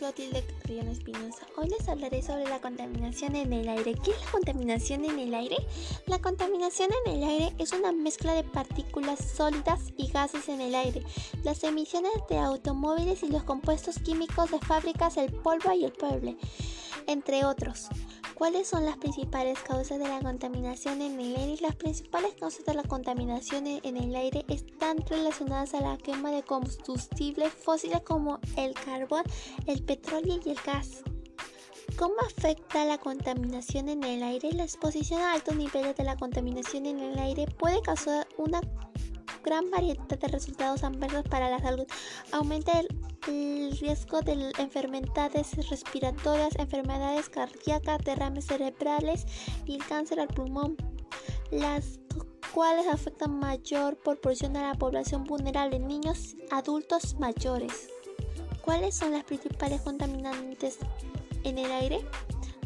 Clotilde Carrión Espinosa. Hoy les hablaré sobre la contaminación en el aire. ¿Qué es la contaminación en el aire? La contaminación en el aire es una mezcla de partículas sólidas y gases en el aire, las emisiones de automóviles y los compuestos químicos de fábricas, el polvo y el pueblo, entre otros. ¿Cuáles son las principales causas de la contaminación en el aire? Las principales causas de la contaminación en el aire están relacionadas a la quema de combustibles fósiles como el carbón, el petróleo y el gas. ¿Cómo afecta la contaminación en el aire? La exposición a altos niveles de la contaminación en el aire puede causar una gran variedad de resultados adversos para la salud. Aumenta el riesgo de enfermedades respiratorias, enfermedades cardíacas, derrames cerebrales y el cáncer al pulmón, las cuales afectan mayor proporción a la población vulnerable, niños, adultos mayores. ¿Cuáles son las principales contaminantes en el aire?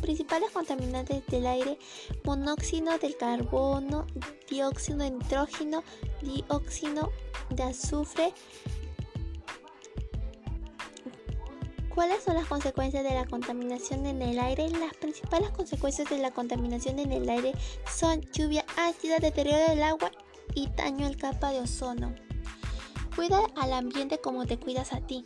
Principales contaminantes del aire, monóxido de carbono, dióxido de nitrógeno, dióxido de azufre, ¿Cuáles son las consecuencias de la contaminación en el aire? Las principales consecuencias de la contaminación en el aire son lluvia ácida, deterioro del agua y daño al capa de ozono. Cuida al ambiente como te cuidas a ti.